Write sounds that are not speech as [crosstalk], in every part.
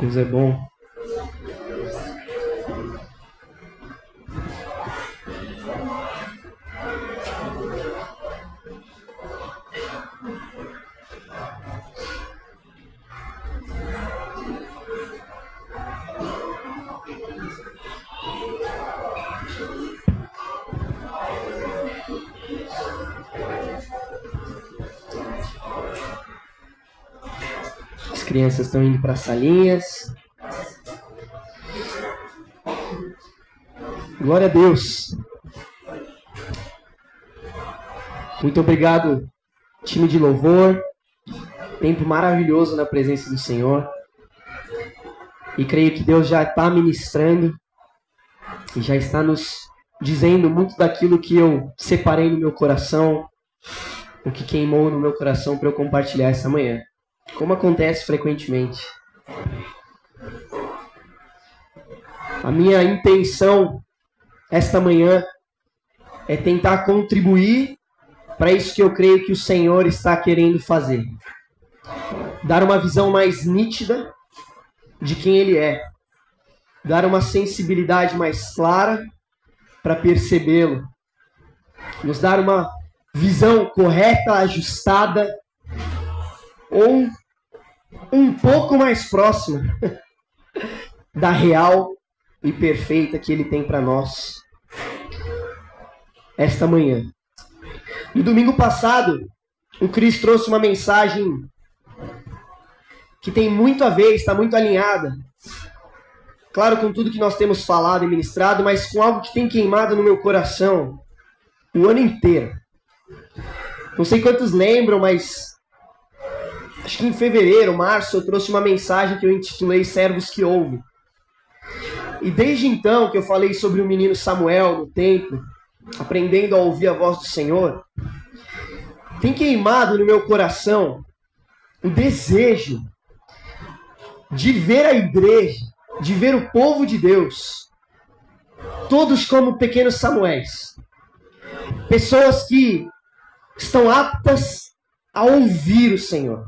Deus é bom. Crianças estão indo para as salinhas. Glória a Deus. Muito obrigado, time de louvor. Tempo maravilhoso na presença do Senhor. E creio que Deus já está ministrando e já está nos dizendo muito daquilo que eu separei no meu coração, o que queimou no meu coração para eu compartilhar essa manhã como acontece frequentemente. A minha intenção esta manhã é tentar contribuir para isso que eu creio que o Senhor está querendo fazer. Dar uma visão mais nítida de quem Ele é. Dar uma sensibilidade mais clara para percebê-lo. Nos dar uma visão correta, ajustada ou um pouco mais próxima [laughs] da real e perfeita que ele tem para nós esta manhã. No domingo passado, o Cris trouxe uma mensagem que tem muito a ver, está muito alinhada. Claro, com tudo que nós temos falado e ministrado, mas com algo que tem queimado no meu coração o ano inteiro. Não sei quantos lembram, mas acho que em fevereiro, março, eu trouxe uma mensagem que eu intitulei Servos que Ouvem. E desde então que eu falei sobre o menino Samuel no templo, aprendendo a ouvir a voz do Senhor, tem queimado no meu coração o desejo de ver a igreja, de ver o povo de Deus, todos como pequenos Samuéis. Pessoas que estão aptas a ouvir o Senhor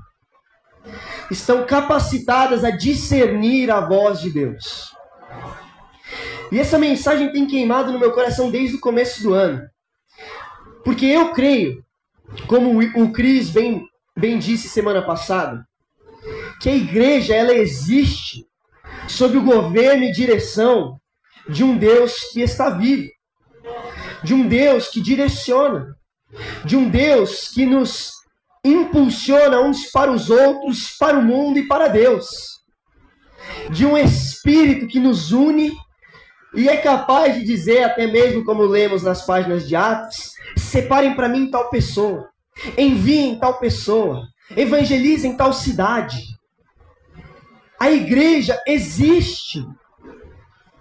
estão capacitadas a discernir a voz de Deus. E essa mensagem tem queimado no meu coração desde o começo do ano. Porque eu creio, como o Cris bem, bem disse semana passada, que a igreja ela existe sob o governo e direção de um Deus que está vivo, de um Deus que direciona, de um Deus que nos impulsiona uns para os outros, para o mundo e para Deus. De um espírito que nos une e é capaz de dizer, até mesmo como lemos nas páginas de Atos: separem para mim tal pessoa, enviem tal pessoa, evangelizem tal cidade. A igreja existe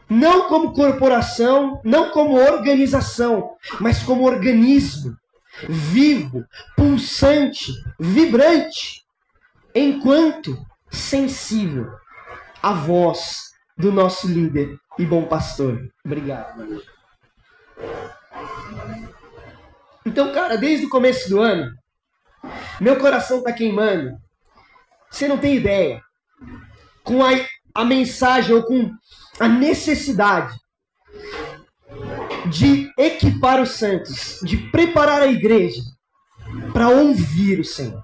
não como corporação, não como organização, mas como organismo vivo, pulsante, vibrante, enquanto sensível à voz do nosso líder e bom pastor. Obrigado. Então, cara, desde o começo do ano, meu coração tá queimando. Você não tem ideia. Com a, a mensagem ou com a necessidade de equipar os santos, de preparar a igreja para ouvir o Senhor.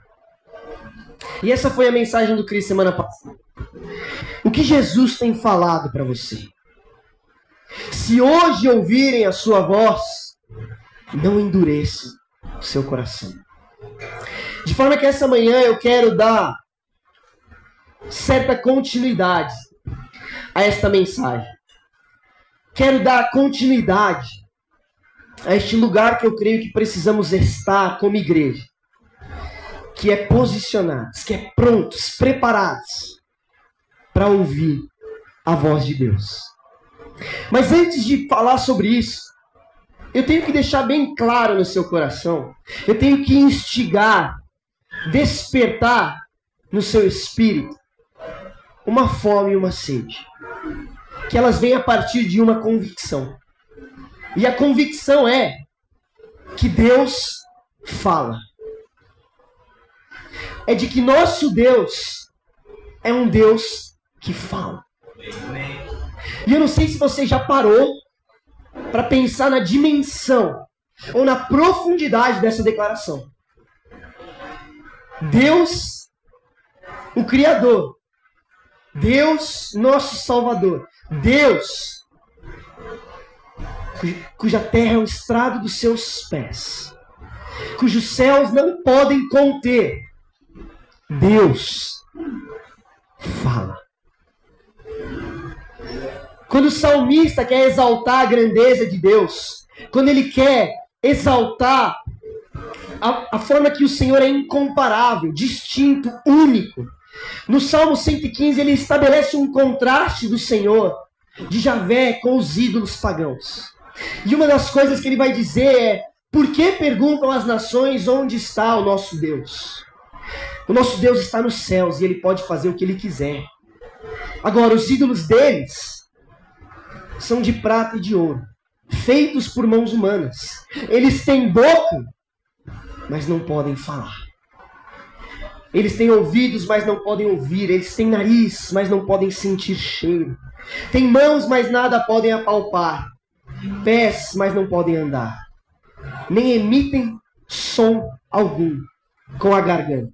E essa foi a mensagem do Cristo semana passada. O que Jesus tem falado para você? Se hoje ouvirem a sua voz, não endureça o seu coração. De forma que essa manhã eu quero dar certa continuidade a esta mensagem quero dar continuidade a este lugar que eu creio que precisamos estar como igreja, que é posicionados, que é prontos, preparados para ouvir a voz de Deus. Mas antes de falar sobre isso, eu tenho que deixar bem claro no seu coração, eu tenho que instigar, despertar no seu espírito uma fome e uma sede. Que elas vêm a partir de uma convicção. E a convicção é que Deus fala. É de que nosso Deus é um Deus que fala. E eu não sei se você já parou para pensar na dimensão ou na profundidade dessa declaração. Deus, o Criador, Deus, nosso Salvador, Deus, cuja terra é o estrado dos seus pés, cujos céus não podem conter, Deus fala. Quando o salmista quer exaltar a grandeza de Deus, quando ele quer exaltar a, a forma que o Senhor é incomparável, distinto, único, no Salmo 115 ele estabelece um contraste do Senhor, de Javé, com os ídolos pagãos. E uma das coisas que ele vai dizer é: por que perguntam as nações onde está o nosso Deus? O nosso Deus está nos céus e ele pode fazer o que ele quiser. Agora, os ídolos deles são de prata e de ouro, feitos por mãos humanas. Eles têm boca, mas não podem falar. Eles têm ouvidos, mas não podem ouvir. Eles têm nariz, mas não podem sentir cheiro. Têm mãos, mas nada podem apalpar. Pés, mas não podem andar. Nem emitem som algum com a garganta.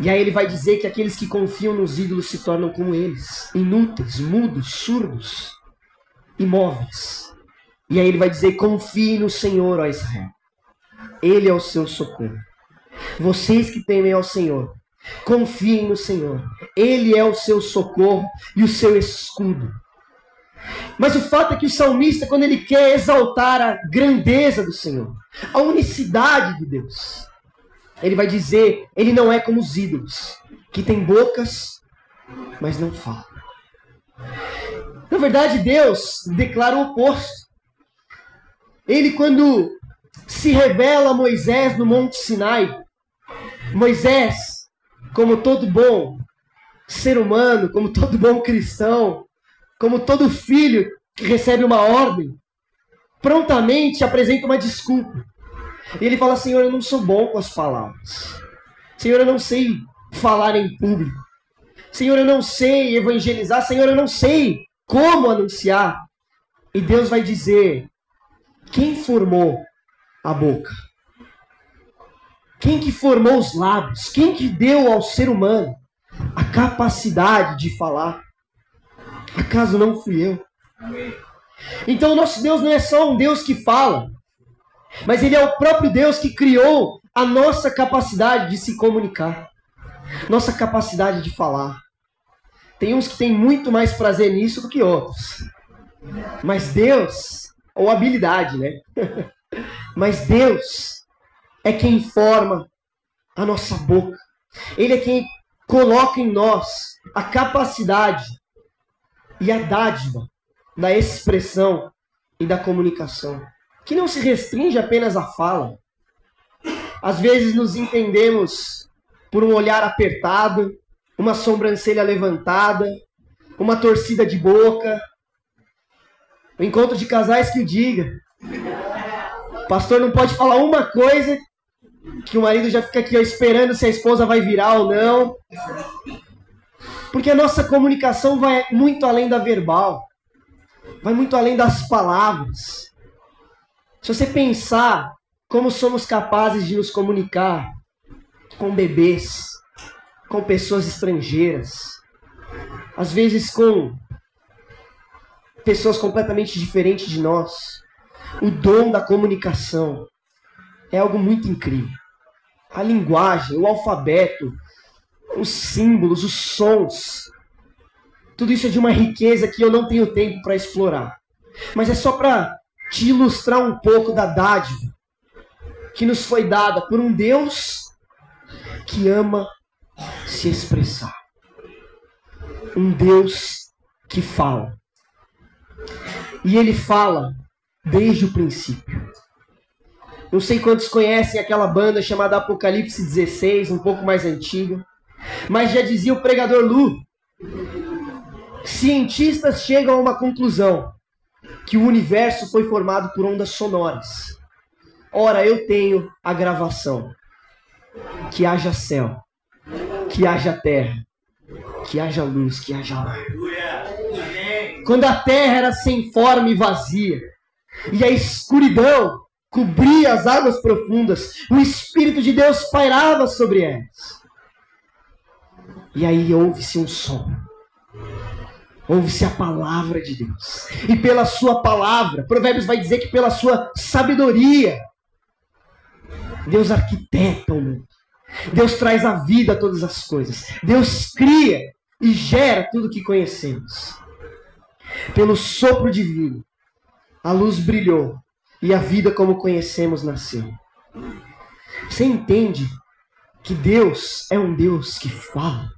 E aí ele vai dizer que aqueles que confiam nos ídolos se tornam como eles, inúteis, mudos, surdos, imóveis. E aí ele vai dizer: confie no Senhor, ó Israel. Ele é o seu socorro. Vocês que temem ao Senhor, confiem no Senhor. Ele é o seu socorro e o seu escudo. Mas o fato é que o salmista, quando ele quer exaltar a grandeza do Senhor, a unicidade de Deus, ele vai dizer: ele não é como os ídolos, que têm bocas, mas não falam. Na verdade, Deus declara o oposto. Ele, quando se revela a Moisés no Monte Sinai, Moisés, como todo bom ser humano, como todo bom cristão, como todo filho que recebe uma ordem, prontamente apresenta uma desculpa. E ele fala: Senhor, eu não sou bom com as palavras. Senhor, eu não sei falar em público. Senhor, eu não sei evangelizar. Senhor, eu não sei como anunciar. E Deus vai dizer: quem formou a boca? Quem que formou os lábios? Quem que deu ao ser humano a capacidade de falar? Acaso não fui eu? Então, nosso Deus não é só um Deus que fala, mas ele é o próprio Deus que criou a nossa capacidade de se comunicar, nossa capacidade de falar. Tem uns que têm muito mais prazer nisso do que outros. Mas Deus, ou habilidade, né? [laughs] Mas Deus é quem forma a nossa boca. Ele é quem coloca em nós a capacidade e a dádiva da expressão e da comunicação que não se restringe apenas à fala. Às vezes nos entendemos por um olhar apertado, uma sobrancelha levantada, uma torcida de boca. O encontro de casais que o diga. Pastor não pode falar uma coisa que o marido já fica aqui ó, esperando se a esposa vai virar ou não. Porque a nossa comunicação vai muito além da verbal, vai muito além das palavras. Se você pensar como somos capazes de nos comunicar com bebês, com pessoas estrangeiras, às vezes com pessoas completamente diferentes de nós, o dom da comunicação é algo muito incrível. A linguagem, o alfabeto, os símbolos, os sons, tudo isso é de uma riqueza que eu não tenho tempo para explorar. Mas é só para te ilustrar um pouco da dádiva que nos foi dada por um Deus que ama se expressar. Um Deus que fala. E ele fala desde o princípio. Não sei quantos conhecem aquela banda chamada Apocalipse 16, um pouco mais antiga. Mas já dizia o pregador Lu, cientistas chegam a uma conclusão: que o universo foi formado por ondas sonoras. Ora, eu tenho a gravação. Que haja céu, que haja terra, que haja luz, que haja mar. Quando a terra era sem forma e vazia, e a escuridão cobria as águas profundas, o Espírito de Deus pairava sobre elas. E aí ouve-se um som. Ouve-se a palavra de Deus. E pela sua palavra, Provérbios vai dizer que pela sua sabedoria, Deus arquiteta o mundo. Deus traz a vida a todas as coisas. Deus cria e gera tudo que conhecemos. Pelo sopro divino, a luz brilhou e a vida como conhecemos nasceu. Você entende que Deus é um Deus que fala?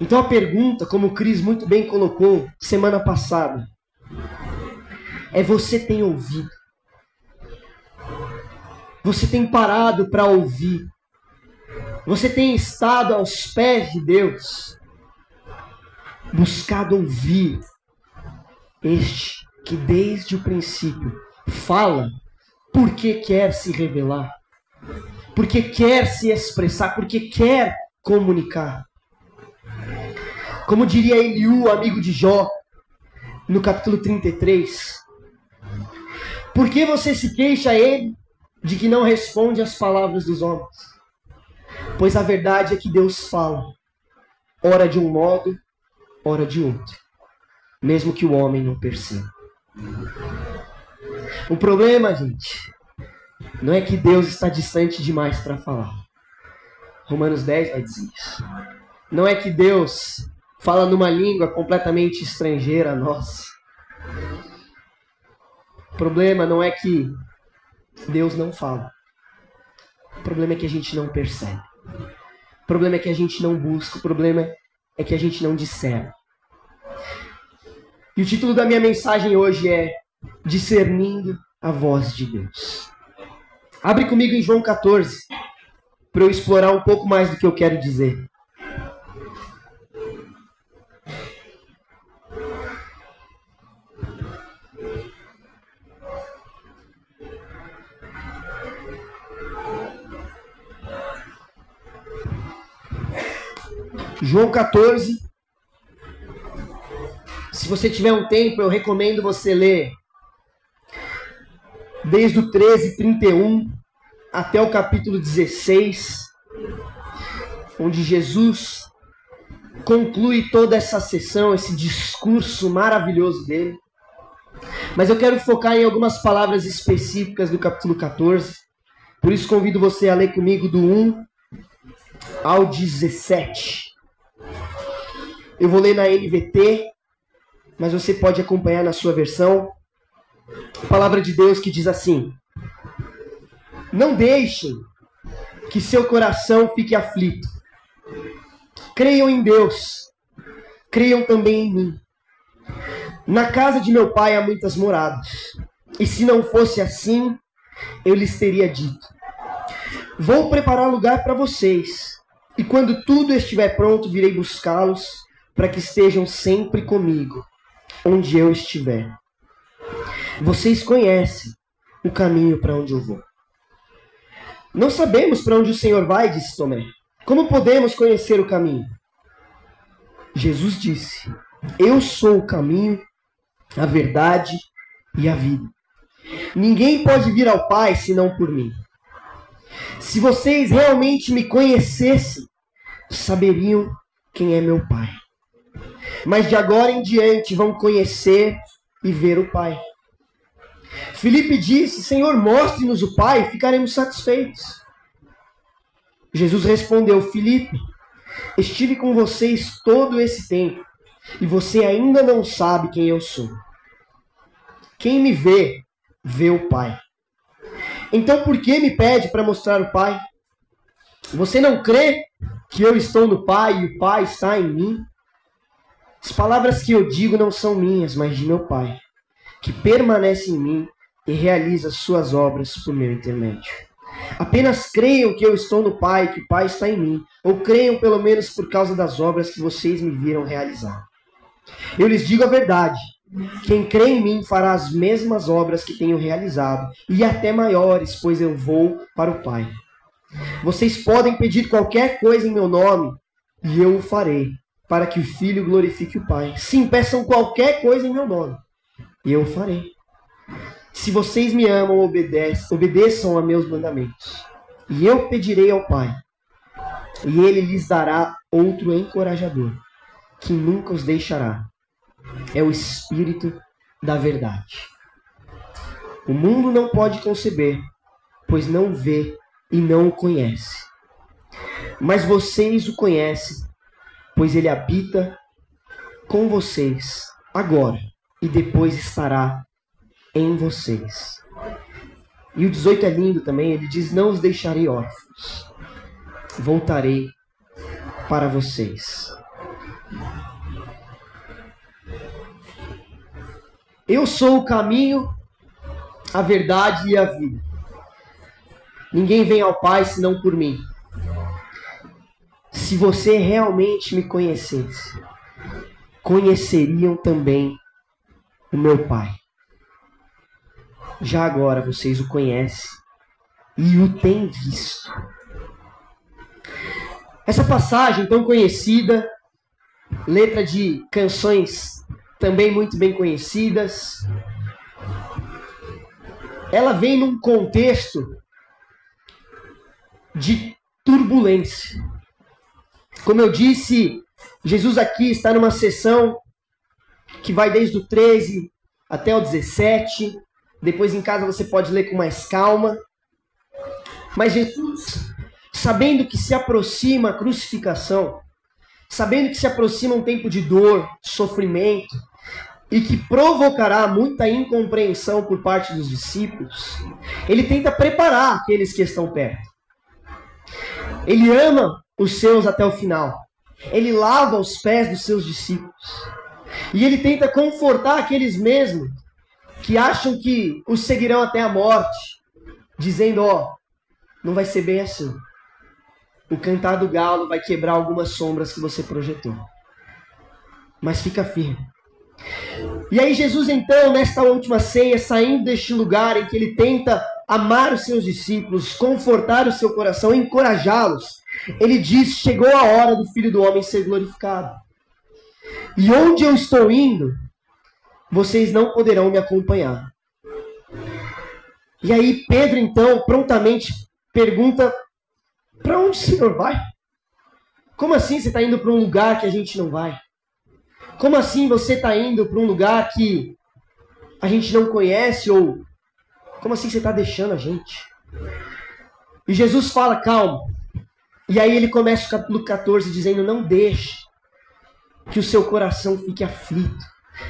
Então a pergunta, como o Cris muito bem colocou semana passada, é: você tem ouvido? Você tem parado para ouvir? Você tem estado aos pés de Deus, buscado ouvir este que desde o princípio fala porque quer se revelar, porque quer se expressar, porque quer comunicar. Como diria Eliú, amigo de Jó, no capítulo 33, por que você se queixa ele de que não responde às palavras dos homens? Pois a verdade é que Deus fala, ora de um modo, ora de outro, mesmo que o homem não perceba. O problema, gente, não é que Deus está distante demais para falar. Romanos 10 vai dizer isso. Não é que Deus fala numa língua completamente estrangeira a nós. O problema não é que Deus não fala. O problema é que a gente não percebe. O problema é que a gente não busca. O problema é que a gente não discerne. E o título da minha mensagem hoje é Discernindo a Voz de Deus. Abre comigo em João 14, para eu explorar um pouco mais do que eu quero dizer. João 14. Se você tiver um tempo, eu recomendo você ler desde o 13, 31 até o capítulo 16, onde Jesus conclui toda essa sessão, esse discurso maravilhoso dele. Mas eu quero focar em algumas palavras específicas do capítulo 14. Por isso convido você a ler comigo do 1 ao 17. Eu vou ler na NVT, mas você pode acompanhar na sua versão. A palavra de Deus que diz assim: Não deixem que seu coração fique aflito. Creiam em Deus, creiam também em mim. Na casa de meu pai há muitas moradas, e se não fosse assim, eu lhes teria dito: Vou preparar lugar para vocês, e quando tudo estiver pronto, virei buscá-los para que estejam sempre comigo, onde eu estiver. Vocês conhecem o caminho para onde eu vou. Não sabemos para onde o Senhor vai, disse Tomé. Como podemos conhecer o caminho? Jesus disse: Eu sou o caminho, a verdade e a vida. Ninguém pode vir ao Pai senão por mim. Se vocês realmente me conhecessem, saberiam quem é meu Pai mas de agora em diante vão conhecer e ver o Pai. Filipe disse: Senhor, mostre-nos o Pai, ficaremos satisfeitos. Jesus respondeu: Filipe, estive com vocês todo esse tempo e você ainda não sabe quem eu sou. Quem me vê, vê o Pai. Então por que me pede para mostrar o Pai? Você não crê que eu estou no Pai e o Pai está em mim? As palavras que eu digo não são minhas, mas de meu Pai, que permanece em mim e realiza suas obras por meu intermédio. Apenas creiam que eu estou no Pai, que o Pai está em mim, ou creiam pelo menos por causa das obras que vocês me viram realizar. Eu lhes digo a verdade: quem crê em mim fará as mesmas obras que tenho realizado, e até maiores, pois eu vou para o Pai. Vocês podem pedir qualquer coisa em meu nome, e eu o farei, para que o Filho glorifique o Pai. Sim, peçam qualquer coisa em meu nome, e eu farei. Se vocês me amam, obedeçam, obedeçam a meus mandamentos. E eu pedirei ao Pai, e ele lhes dará outro encorajador, que nunca os deixará. É o Espírito da Verdade. O mundo não pode conceber, pois não vê e não o conhece. Mas vocês o conhecem, pois ele habita com vocês agora e depois estará em vocês. E o 18 é lindo também, ele diz: Não os deixarei órfãos, voltarei para vocês. Eu sou o caminho, a verdade e a vida. Ninguém vem ao Pai senão por mim. Se você realmente me conhecesse, conheceriam também o meu Pai já agora vocês o conhecem e o têm visto. Essa passagem tão conhecida, letra de canções também muito bem conhecidas, ela vem num contexto de turbulência. Como eu disse, Jesus aqui está numa sessão que vai desde o 13 até o 17, depois em casa você pode ler com mais calma. Mas Jesus, sabendo que se aproxima a crucificação, sabendo que se aproxima um tempo de dor, sofrimento, e que provocará muita incompreensão por parte dos discípulos, ele tenta preparar aqueles que estão perto. Ele ama os seus até o final. Ele lava os pés dos seus discípulos. E ele tenta confortar aqueles mesmos que acham que os seguirão até a morte, dizendo: ó, oh, não vai ser bem assim. O cantar do galo vai quebrar algumas sombras que você projetou. Mas fica firme. E aí, Jesus, então, nesta última ceia, saindo deste lugar em que ele tenta amar os seus discípulos, confortar o seu coração, encorajá-los, ele diz: Chegou a hora do filho do homem ser glorificado. E onde eu estou indo, vocês não poderão me acompanhar. E aí Pedro então prontamente pergunta: para onde o Senhor vai? Como assim você está indo para um lugar que a gente não vai? Como assim você está indo para um lugar que a gente não conhece? Ou como assim você está deixando a gente? E Jesus fala: calma. E aí ele começa o capítulo 14 dizendo: não deixe que o seu coração fique aflito.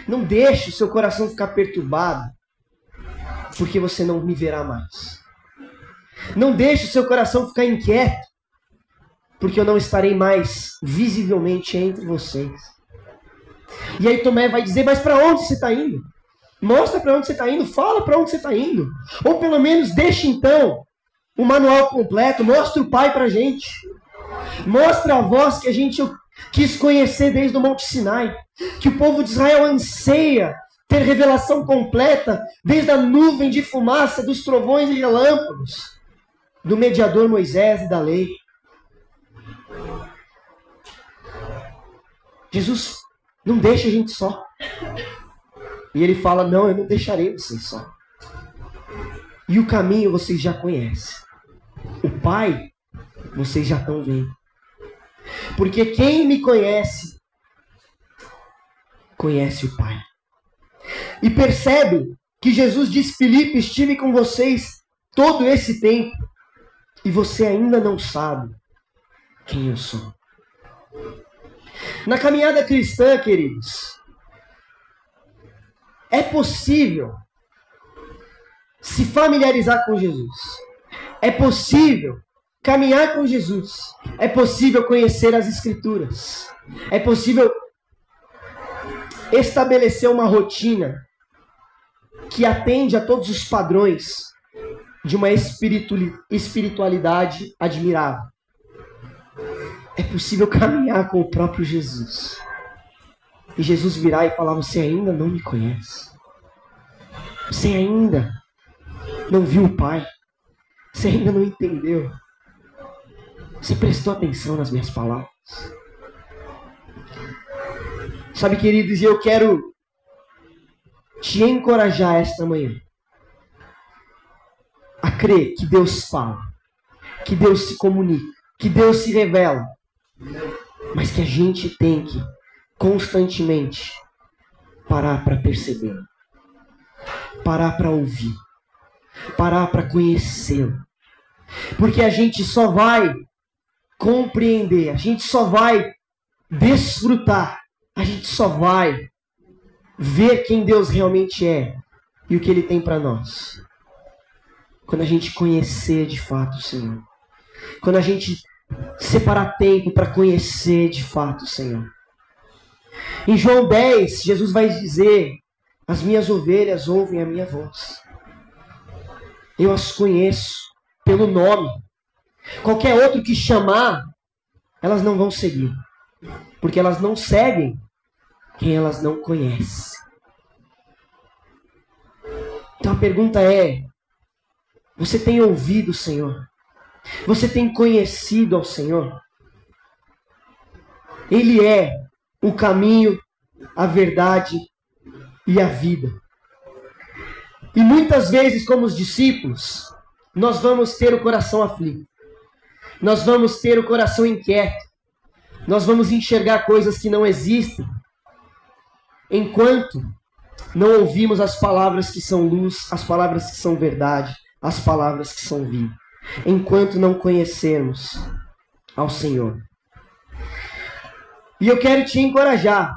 Não deixe o seu coração ficar perturbado, porque você não me verá mais. Não deixe o seu coração ficar inquieto, porque eu não estarei mais visivelmente entre vocês. E aí Tomé vai dizer: Mas para onde você está indo? Mostra para onde você está indo, fala para onde você está indo. Ou pelo menos deixe então o manual completo, mostra o Pai para a gente. Mostra a voz que a gente quis conhecer desde o Monte Sinai, que o povo de Israel anseia ter revelação completa desde a nuvem de fumaça, dos trovões e relâmpagos, do mediador Moisés e da lei. Jesus não deixa a gente só. E ele fala: Não, eu não deixarei vocês só. E o caminho vocês já conhecem. O Pai, vocês já estão vendo. Porque quem me conhece, conhece o Pai. E percebe que Jesus disse: Filipe, estive com vocês todo esse tempo e você ainda não sabe quem eu sou. Na caminhada cristã, queridos, é possível se familiarizar com Jesus. É possível caminhar com Jesus, é possível conhecer as Escrituras, é possível estabelecer uma rotina que atende a todos os padrões de uma espiritualidade admirável. É possível caminhar com o próprio Jesus. E Jesus virar e falar: Você ainda não me conhece. Você ainda não viu o Pai. Você ainda não entendeu. Você prestou atenção nas minhas palavras. Sabe, queridos, eu quero te encorajar esta manhã a crer que Deus fala, que Deus se comunica, que Deus se revela, mas que a gente tem que constantemente parar para perceber, parar para ouvir, parar para conhecê-lo. Porque a gente só vai compreender, a gente só vai desfrutar, a gente só vai ver quem Deus realmente é e o que Ele tem para nós. Quando a gente conhecer de fato o Senhor. Quando a gente separar tempo para conhecer de fato o Senhor. Em João 10, Jesus vai dizer: As minhas ovelhas ouvem a minha voz. Eu as conheço pelo nome. Qualquer outro que chamar, elas não vão seguir. Porque elas não seguem quem elas não conhecem. Então a pergunta é: você tem ouvido o Senhor? Você tem conhecido ao Senhor? Ele é o caminho, a verdade e a vida. E muitas vezes, como os discípulos, nós vamos ter o coração aflito. Nós vamos ter o coração inquieto. Nós vamos enxergar coisas que não existem. Enquanto não ouvimos as palavras que são luz, as palavras que são verdade, as palavras que são vida. Enquanto não conhecermos ao Senhor. E eu quero te encorajar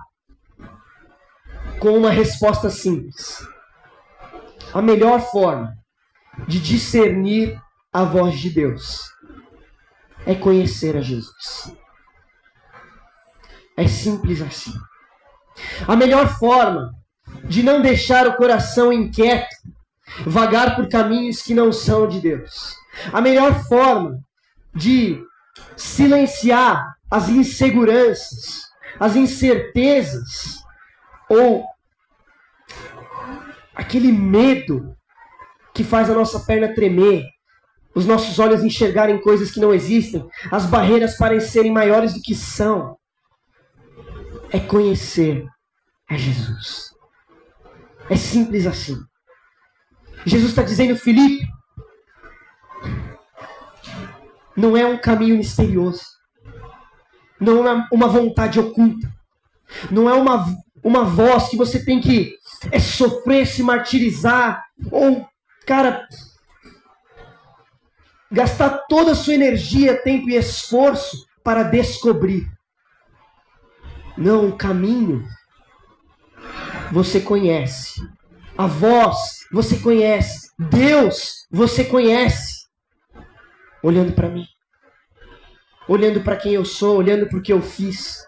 com uma resposta simples. A melhor forma de discernir a voz de Deus é conhecer a Jesus. É simples assim. A melhor forma de não deixar o coração inquieto, vagar por caminhos que não são de Deus. A melhor forma de silenciar as inseguranças, as incertezas ou aquele medo que faz a nossa perna tremer, os nossos olhos enxergarem coisas que não existem, as barreiras parecerem maiores do que são, é conhecer a Jesus. É simples assim. Jesus está dizendo, Felipe, não é um caminho misterioso não é uma vontade oculta, não é uma, uma voz que você tem que é sofrer, se martirizar, ou, cara, gastar toda a sua energia, tempo e esforço para descobrir. Não, o caminho você conhece. A voz você conhece. Deus você conhece. Olhando para mim olhando para quem eu sou, olhando para o que eu fiz,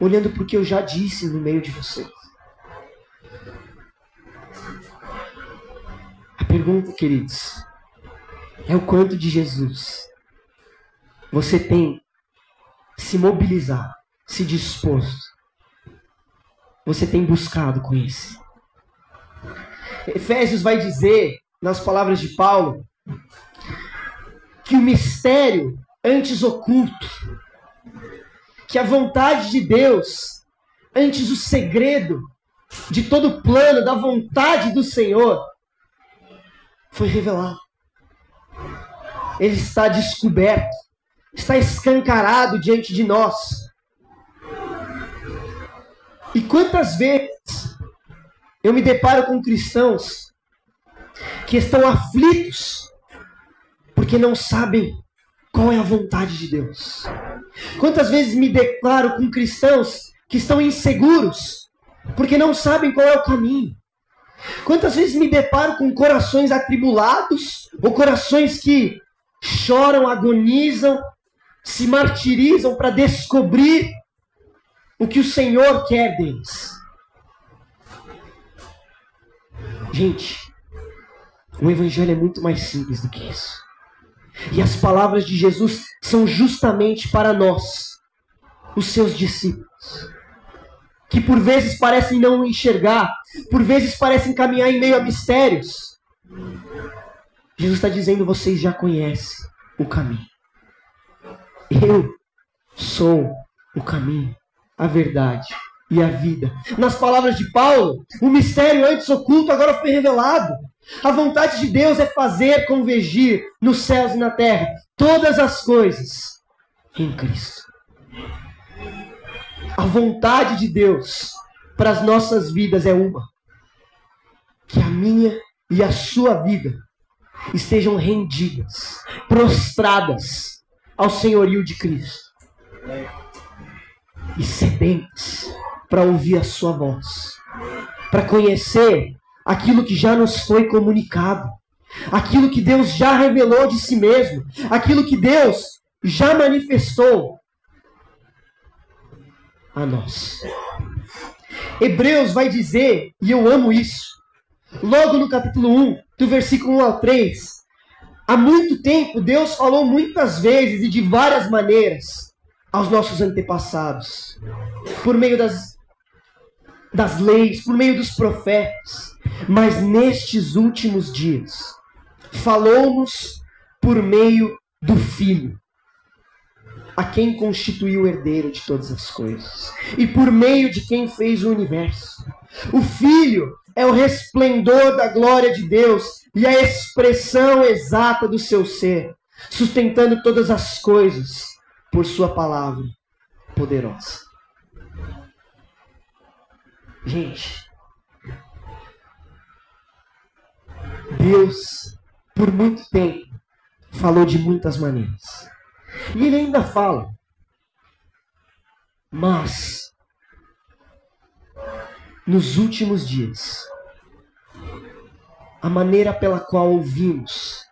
olhando para o que eu já disse no meio de vocês. A pergunta, queridos, é o quanto de Jesus você tem se mobilizado, se disposto, você tem buscado conhecer. Efésios vai dizer, nas palavras de Paulo, que o mistério antes oculto. Que a vontade de Deus, antes o segredo de todo o plano da vontade do Senhor, foi revelado. Ele está descoberto, está escancarado diante de nós. E quantas vezes eu me deparo com cristãos que estão aflitos porque não sabem qual é a vontade de Deus? Quantas vezes me declaro com cristãos que estão inseguros porque não sabem qual é o caminho? Quantas vezes me deparo com corações atribulados ou corações que choram, agonizam, se martirizam para descobrir o que o Senhor quer deles? Gente, O Evangelho é muito mais simples do que isso. E as palavras de Jesus são justamente para nós, os seus discípulos, que por vezes parecem não enxergar, por vezes parecem caminhar em meio a mistérios. Jesus está dizendo: vocês já conhecem o caminho. Eu sou o caminho, a verdade e a vida. Nas palavras de Paulo, o mistério antes oculto agora foi revelado. A vontade de Deus é fazer convergir nos céus e na terra todas as coisas em Cristo. A vontade de Deus para as nossas vidas é uma: que a minha e a sua vida estejam rendidas, prostradas ao senhorio de Cristo. E sedentas para ouvir a sua voz, para conhecer aquilo que já nos foi comunicado, aquilo que Deus já revelou de si mesmo, aquilo que Deus já manifestou a nós. Hebreus vai dizer, e eu amo isso, logo no capítulo 1, do versículo 1 ao 3, há muito tempo Deus falou muitas vezes e de várias maneiras aos nossos antepassados, por meio das, das leis, por meio dos profetas, mas nestes últimos dias, falou-nos por meio do Filho, a quem constituiu o herdeiro de todas as coisas, e por meio de quem fez o universo. O Filho é o resplendor da glória de Deus e a expressão exata do seu ser, sustentando todas as coisas por Sua palavra poderosa. Gente, Deus, por muito tempo, falou de muitas maneiras. E Ele ainda fala. Mas, nos últimos dias, a maneira pela qual ouvimos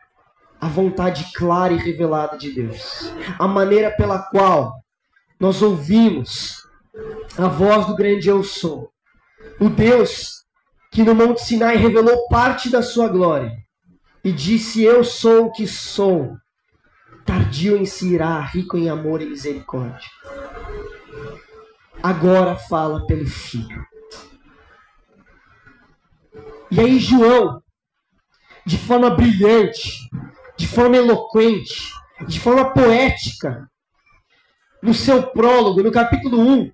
a vontade clara e revelada de Deus, a maneira pela qual nós ouvimos a voz do grande Eu Sou, o Deus que no Monte Sinai revelou parte da sua glória e disse: Eu sou o que sou, tardio em se irá, rico em amor e misericórdia. Agora fala pelo Filho. E aí, João, de forma brilhante, de forma eloquente, de forma poética, no seu prólogo, no capítulo 1,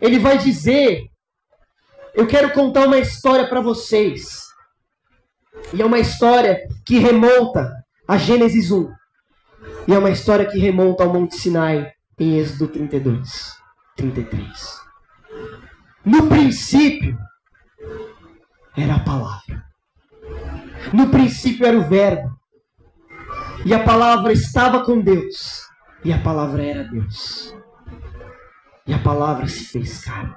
ele vai dizer: Eu quero contar uma história para vocês. E é uma história que remonta a Gênesis 1. E é uma história que remonta ao Monte Sinai em Êxodo 32, 33. No princípio era a palavra. No princípio era o Verbo. E a palavra estava com Deus. E a palavra era Deus. E a palavra se fez carne.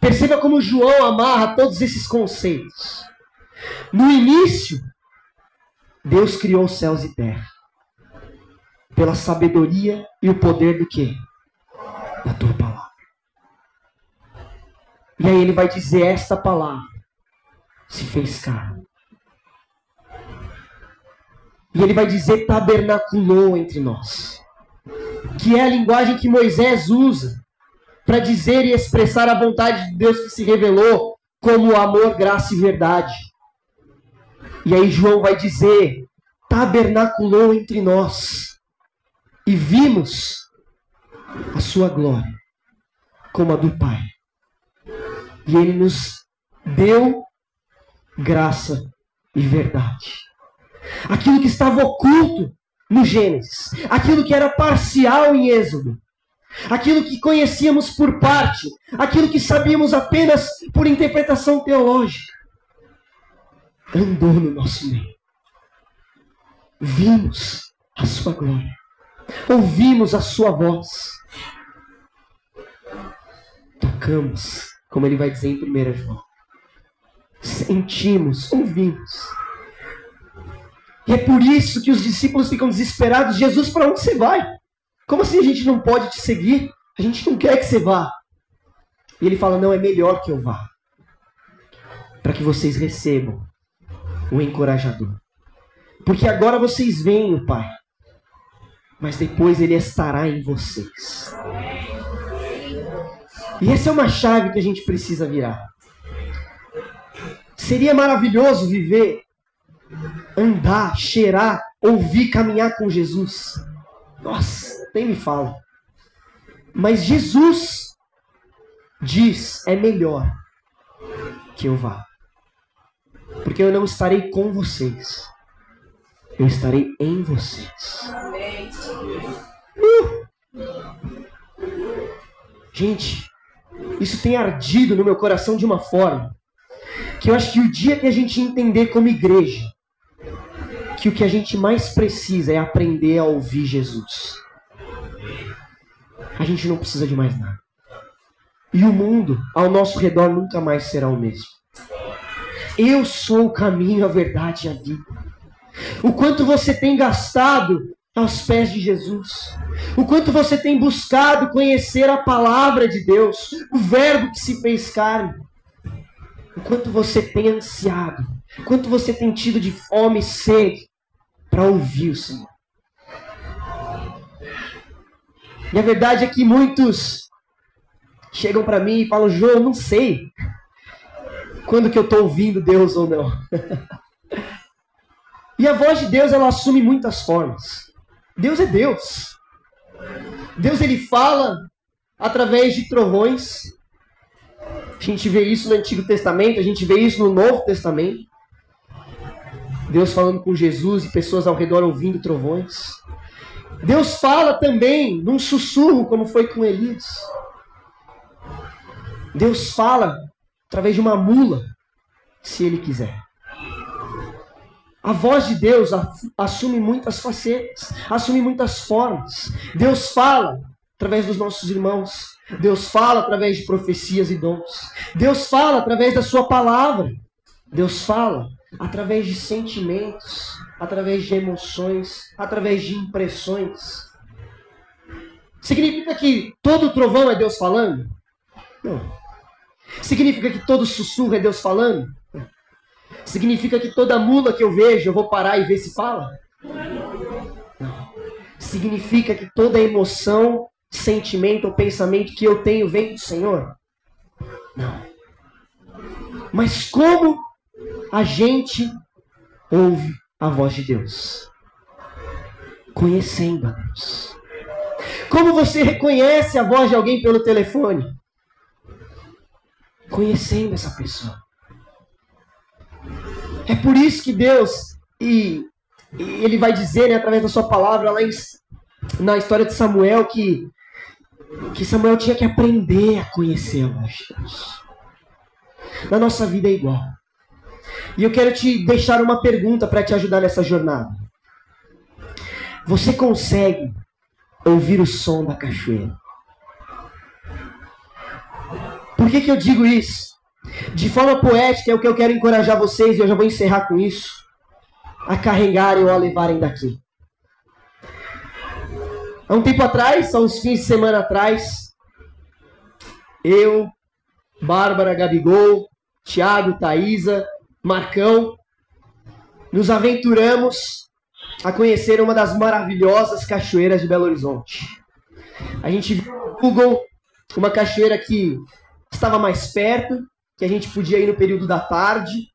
Perceba como João amarra todos esses conceitos. No início, Deus criou céus e terra. Pela sabedoria e o poder do que? Da tua palavra. E aí ele vai dizer esta palavra se fez carne. E ele vai dizer tabernaculou entre nós. Que é a linguagem que Moisés usa para dizer e expressar a vontade de Deus que se revelou como amor, graça e verdade. E aí João vai dizer: tabernaculou entre nós e vimos a sua glória como a do Pai. E ele nos deu graça e verdade. Aquilo que estava oculto no Gênesis, aquilo que era parcial em Êxodo, aquilo que conhecíamos por parte, aquilo que sabíamos apenas por interpretação teológica, andou no nosso meio. Vimos a sua glória, ouvimos a sua voz, tocamos, como ele vai dizer em 1 João sentimos, ouvimos. E é por isso que os discípulos ficam desesperados. Jesus, para onde você vai? Como assim a gente não pode te seguir? A gente não quer que você vá. E ele fala: não, é melhor que eu vá. Para que vocês recebam o encorajador. Porque agora vocês veem o Pai, mas depois ele estará em vocês. E essa é uma chave que a gente precisa virar. Seria maravilhoso viver, andar, cheirar, ouvir, caminhar com Jesus. Nossa, nem me fala. Mas Jesus diz: é melhor que eu vá. Porque eu não estarei com vocês. Eu estarei em vocês. Uh! Gente, isso tem ardido no meu coração de uma forma que eu acho que o dia que a gente entender como igreja que o que a gente mais precisa é aprender a ouvir Jesus. A gente não precisa de mais nada. E o mundo ao nosso redor nunca mais será o mesmo. Eu sou o caminho, a verdade e a vida. O quanto você tem gastado aos pés de Jesus. O quanto você tem buscado conhecer a palavra de Deus, o Verbo que se fez carne. O quanto você tem ansiado, o quanto você tem tido de fome e sede para ouvir o Senhor. E a verdade é que muitos chegam para mim e falam: João, eu não sei quando que eu estou ouvindo Deus ou não. [laughs] e a voz de Deus ela assume muitas formas. Deus é Deus. Deus ele fala através de trovões. A gente vê isso no Antigo Testamento, a gente vê isso no Novo Testamento. Deus falando com Jesus e pessoas ao redor ouvindo trovões. Deus fala também num sussurro, como foi com Elias. Deus fala através de uma mula, se ele quiser. A voz de Deus assume muitas facetas, assume muitas formas. Deus fala através dos nossos irmãos. Deus fala através de profecias e dons. Deus fala através da sua palavra. Deus fala através de sentimentos, através de emoções, através de impressões. Significa que todo trovão é Deus falando? Não. Significa que todo sussurro é Deus falando? Significa que toda mula que eu vejo eu vou parar e ver se fala? Não. Significa que toda emoção, sentimento ou pensamento que eu tenho vem do Senhor? Não. Mas como a gente ouve a voz de Deus? Conhecendo a Deus. Como você reconhece a voz de alguém pelo telefone? Conhecendo essa pessoa. É por isso que Deus, e, e ele vai dizer né, através da sua palavra lá em, na história de Samuel que, que Samuel tinha que aprender a Deus. Na nossa vida é igual. E eu quero te deixar uma pergunta para te ajudar nessa jornada. Você consegue ouvir o som da cachoeira? Por que, que eu digo isso? De forma poética é o que eu quero encorajar vocês, e eu já vou encerrar com isso, a carregarem ou a levarem daqui. Há um tempo atrás, há uns fins de semana atrás, eu, Bárbara, Gabigol, Tiago, Thaisa, Marcão, nos aventuramos a conhecer uma das maravilhosas cachoeiras de Belo Horizonte. A gente viu no Google uma cachoeira que estava mais perto, que a gente podia ir no período da tarde.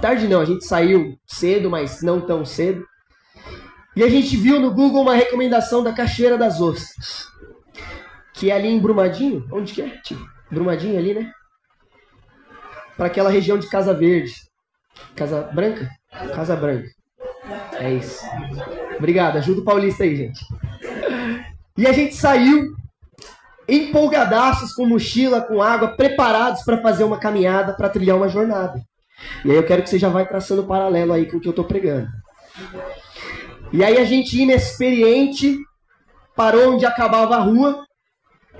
Tarde não, a gente saiu cedo, mas não tão cedo. E a gente viu no Google uma recomendação da Cachoeira das Ostras. Que é ali em Brumadinho. Onde que é? Tipo, Brumadinho ali, né? Para aquela região de Casa Verde. Casa Branca? Casa Branca. É isso. Obrigado, ajuda o Paulista aí, gente. E a gente saiu empolgadaços com mochila, com água, preparados para fazer uma caminhada, para trilhar uma jornada. E aí eu quero que você já vai traçando paralelo aí com o que eu estou pregando. E aí a gente inexperiente parou onde acabava a rua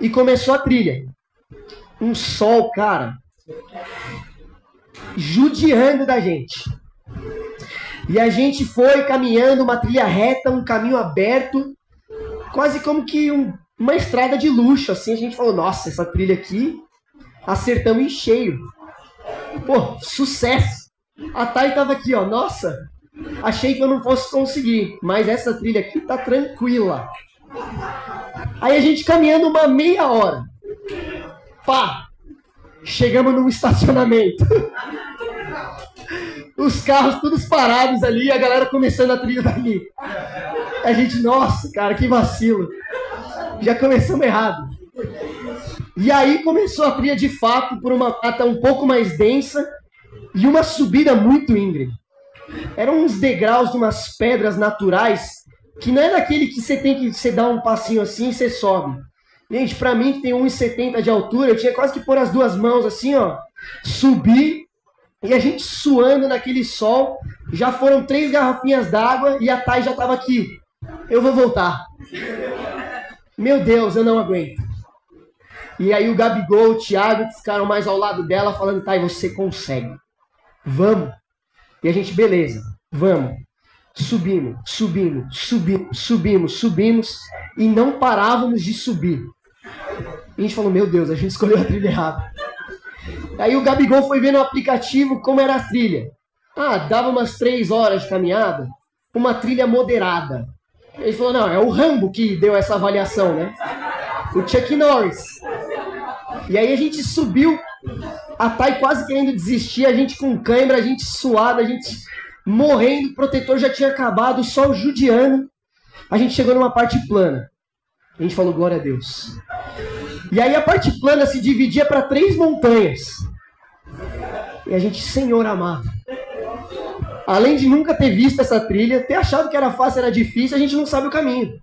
e começou a trilha. Um sol, cara, judiando da gente. E a gente foi caminhando uma trilha reta, um caminho aberto, quase como que um uma estrada de luxo, assim, a gente falou, nossa, essa trilha aqui, acertamos em cheio. Pô, sucesso! A Thay tava aqui, ó. Nossa, achei que eu não fosse conseguir, mas essa trilha aqui tá tranquila. Aí a gente caminhando uma meia hora. Pá! Chegamos num estacionamento. [laughs] Os carros todos parados ali a galera começando a trilha dali. A gente, nossa, cara, que vacilo. Já começamos errado. E aí começou a trilha de fato por uma mata um pouco mais densa e uma subida muito íngreme. Eram uns degraus de umas pedras naturais que não é daquele que você tem que você dá um passinho assim e você sobe. Gente, pra mim que tem 1,70 de altura, eu tinha quase que pôr as duas mãos assim, ó, subir e a gente suando naquele sol. Já foram três garrafinhas d'água e a Thay já tava aqui. Eu vou voltar. Meu Deus, eu não aguento. E aí o Gabigol, o Thiago ficaram mais ao lado dela falando, Thay, você consegue. Vamos. E a gente, beleza, vamos. Subimos, subimos, subimos, subimos, subimos e não parávamos de subir. E a gente falou, meu Deus, a gente escolheu a trilha errada. Aí o Gabigol foi ver no aplicativo como era a trilha. Ah, dava umas três horas de caminhada, uma trilha moderada. Ele falou, não, é o Rambo que deu essa avaliação, né? O Chuck Norris. E aí a gente subiu, a Thay quase querendo desistir, a gente com cãibra, a gente suado, a gente morrendo, o protetor já tinha acabado, o sol judiando. A gente chegou numa parte plana. A gente falou, glória a Deus. E aí a parte plana se dividia para três montanhas. E a gente, Senhor amado. Além de nunca ter visto essa trilha, ter achado que era fácil, era difícil, a gente não sabe o caminho.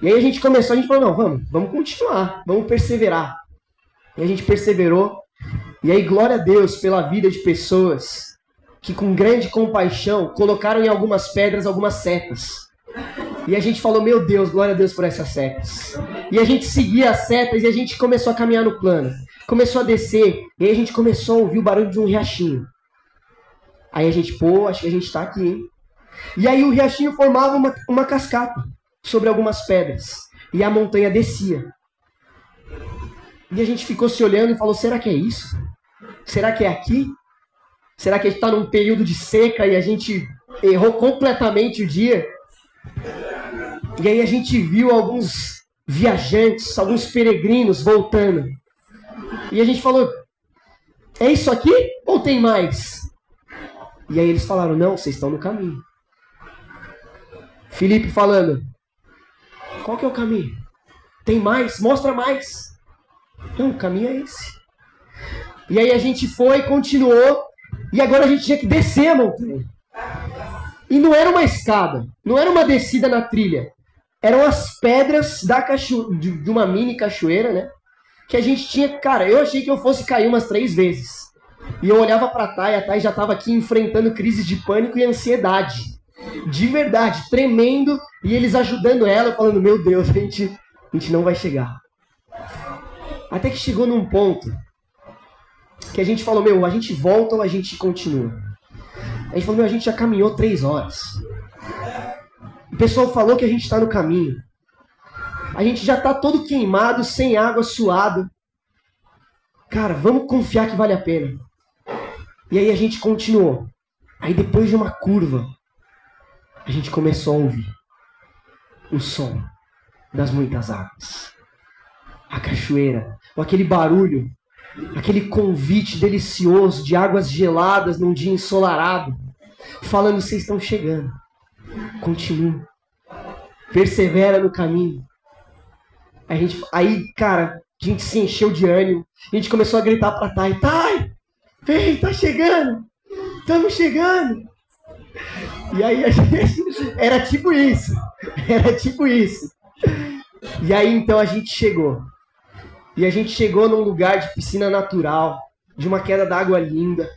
E aí a gente começou, a gente falou, não, vamos, vamos continuar, vamos perseverar. E a gente perseverou. E aí, glória a Deus pela vida de pessoas que com grande compaixão colocaram em algumas pedras algumas setas. E a gente falou, meu Deus, glória a Deus por essas setas. E a gente seguia as setas e a gente começou a caminhar no plano. Começou a descer, e aí a gente começou a ouvir o barulho de um riachinho. Aí a gente, pô, acho que a gente tá aqui, hein? E aí o riachinho formava uma, uma cascata sobre algumas pedras. E a montanha descia. E a gente ficou se olhando e falou: será que é isso? Será que é aqui? Será que a gente está num período de seca e a gente errou completamente o dia? E aí a gente viu alguns viajantes, alguns peregrinos voltando. E a gente falou: é isso aqui ou tem mais? E aí eles falaram: não, vocês estão no caminho. Felipe falando: qual que é o caminho? Tem mais? Mostra mais. Não, o caminho é esse. E aí a gente foi, continuou, e agora a gente tinha que descer a montanha. E não era uma escada, não era uma descida na trilha. Eram as pedras da cacho... de uma mini cachoeira, né? Que a gente tinha. Cara, eu achei que eu fosse cair umas três vezes. E eu olhava pra Thay, a Thay já tava aqui enfrentando crises de pânico e ansiedade. De verdade, tremendo. E eles ajudando ela, falando: Meu Deus, a gente, a gente não vai chegar. Até que chegou num ponto que a gente falou, meu, a gente volta ou a gente continua? A gente falou, meu, a gente já caminhou três horas. O pessoal falou que a gente está no caminho. A gente já está todo queimado, sem água, suado. Cara, vamos confiar que vale a pena. E aí a gente continuou. Aí depois de uma curva, a gente começou a ouvir o som das muitas águas. A cachoeira, ou aquele barulho aquele convite delicioso de águas geladas num dia ensolarado, falando: vocês estão chegando. Continue. Persevera no caminho. A gente, aí, cara, a gente se encheu de ânimo. A gente começou a gritar pra Thay: Thay, vem, tá chegando. Estamos chegando. E aí a gente, era tipo isso. Era tipo isso. E aí então a gente chegou. E a gente chegou num lugar de piscina natural, de uma queda d'água linda,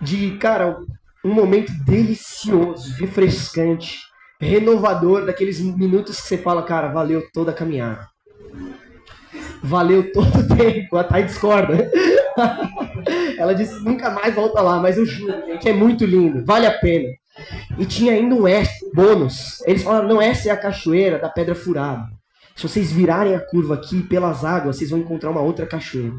de, cara, um momento delicioso, refrescante, renovador, daqueles minutos que você fala, cara, valeu toda a caminhada. Valeu todo o tempo. [laughs] A Thay discorda. Ela disse nunca mais volta lá, mas eu juro, gente, é muito lindo, vale a pena. E tinha ainda um extra, bônus. Eles falaram, não, essa é a cachoeira da Pedra Furada. Se vocês virarem a curva aqui pelas águas, vocês vão encontrar uma outra cachoeira.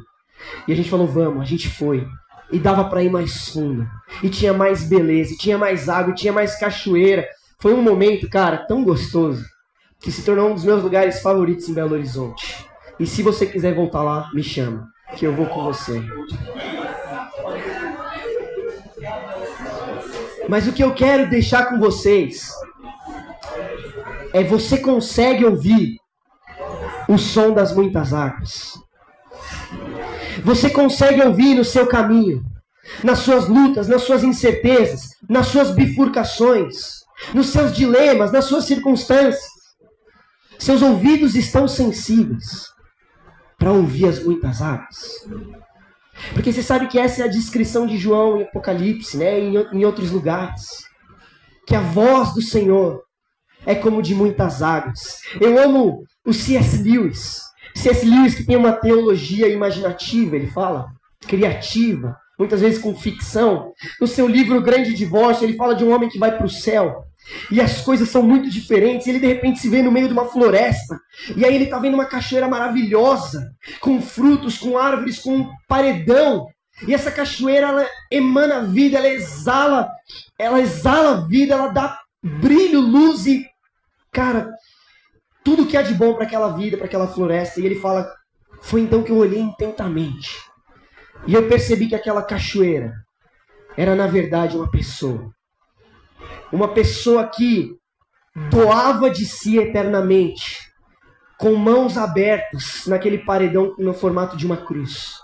E a gente falou, vamos, a gente foi. e dava para ir mais fundo. E tinha mais beleza, e tinha mais água, e tinha mais cachoeira. Foi um momento, cara, tão gostoso que se tornou um dos meus lugares favoritos em Belo Horizonte. E se você quiser voltar lá, me chama, que eu vou com você. Mas o que eu quero deixar com vocês é você consegue ouvir o som das muitas águas. Você consegue ouvir no seu caminho, nas suas lutas, nas suas incertezas, nas suas bifurcações, nos seus dilemas, nas suas circunstâncias. Seus ouvidos estão sensíveis para ouvir as muitas águas. Porque você sabe que essa é a descrição de João em Apocalipse, né? em, em outros lugares. Que a voz do Senhor é como de muitas águas. Eu amo o C.S. Lewis. C.S. Lewis que tem uma teologia imaginativa, ele fala, criativa, muitas vezes com ficção. No seu livro Grande Divórcio, ele fala de um homem que vai para o céu. E as coisas são muito diferentes. Ele de repente se vê no meio de uma floresta. E aí ele está vendo uma cachoeira maravilhosa, com frutos, com árvores, com um paredão. E essa cachoeira ela emana vida, ela exala, ela exala vida, ela dá brilho, luz e cara, tudo que há de bom para aquela vida, para aquela floresta. E ele fala: Foi então que eu olhei intentamente. E eu percebi que aquela cachoeira era, na verdade, uma pessoa. Uma pessoa que doava de si eternamente, com mãos abertas naquele paredão no formato de uma cruz.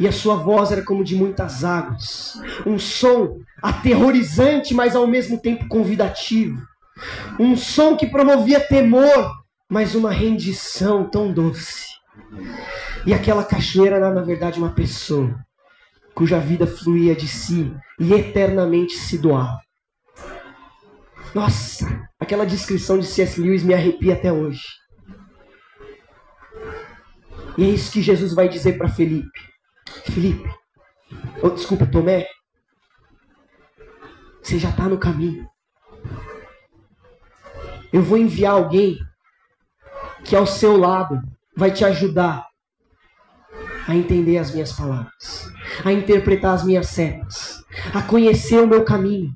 E a sua voz era como de muitas águas. Um som aterrorizante, mas ao mesmo tempo convidativo. Um som que promovia temor, mas uma rendição tão doce. E aquela cachoeira era, na verdade, uma pessoa cuja vida fluía de si e eternamente se doava. Nossa, aquela descrição de C.S. Lewis me arrepia até hoje. E é isso que Jesus vai dizer para Felipe. Felipe, oh, desculpa, Tomé, você já está no caminho. Eu vou enviar alguém que ao seu lado vai te ajudar a entender as minhas palavras, a interpretar as minhas setas, a conhecer o meu caminho.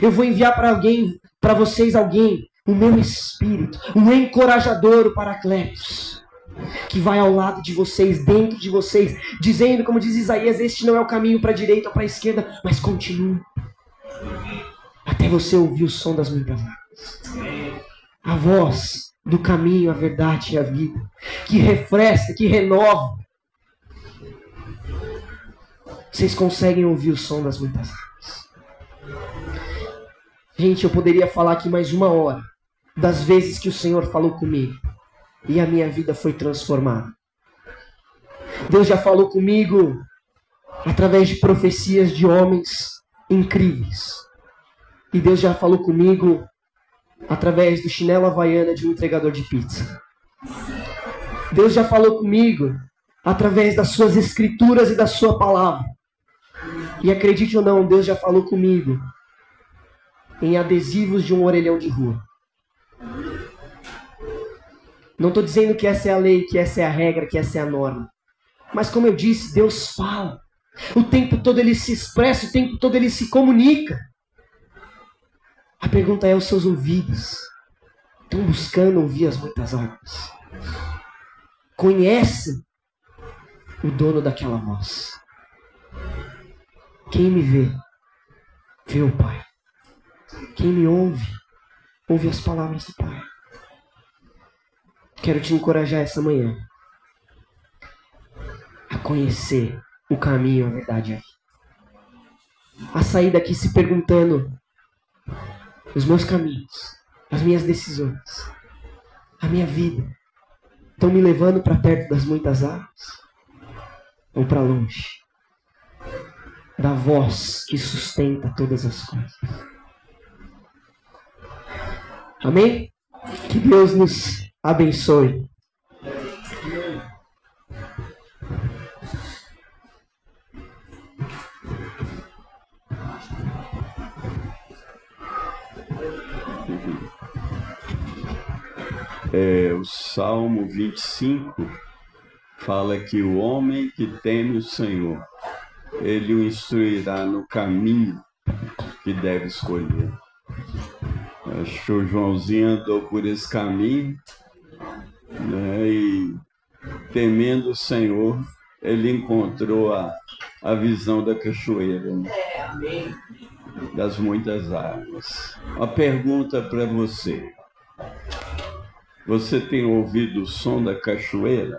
Eu vou enviar para alguém, para vocês alguém, o meu espírito, um encorajador, o Paracletos, que vai ao lado de vocês, dentro de vocês, dizendo, como diz Isaías, este não é o caminho para a direita ou para a esquerda, mas continue. Até você ouvir o som das muitas águas a voz do caminho, a verdade e a vida, que refresca, que renova. Vocês conseguem ouvir o som das muitas águas. Gente, eu poderia falar aqui mais uma hora das vezes que o Senhor falou comigo e a minha vida foi transformada. Deus já falou comigo através de profecias de homens incríveis. E Deus já falou comigo através do chinelo havaiana de um entregador de pizza. Deus já falou comigo através das suas escrituras e da sua palavra. E acredite ou não, Deus já falou comigo em adesivos de um orelhão de rua. Não estou dizendo que essa é a lei, que essa é a regra, que essa é a norma. Mas como eu disse, Deus fala. O tempo todo ele se expressa, o tempo todo ele se comunica. A pergunta é: os seus ouvidos estão buscando ouvir as muitas águas? Conhece o dono daquela voz. Quem me vê, vê o Pai. Quem me ouve, ouve as palavras do Pai. Quero te encorajar essa manhã a conhecer o caminho, a verdade aí. A sair daqui se perguntando os meus caminhos, as minhas decisões, a minha vida estão me levando para perto das muitas águas ou para longe da voz que sustenta todas as coisas. Amém? Que Deus nos abençoe. É, o Salmo 25 fala que o homem que teme o Senhor ele o instruirá no caminho que deve escolher. Acho que o Joãozinho andou por esse caminho, né? E temendo o Senhor, ele encontrou a, a visão da cachoeira, né? das muitas águas. Uma pergunta para você. Você tem ouvido o som da cachoeira?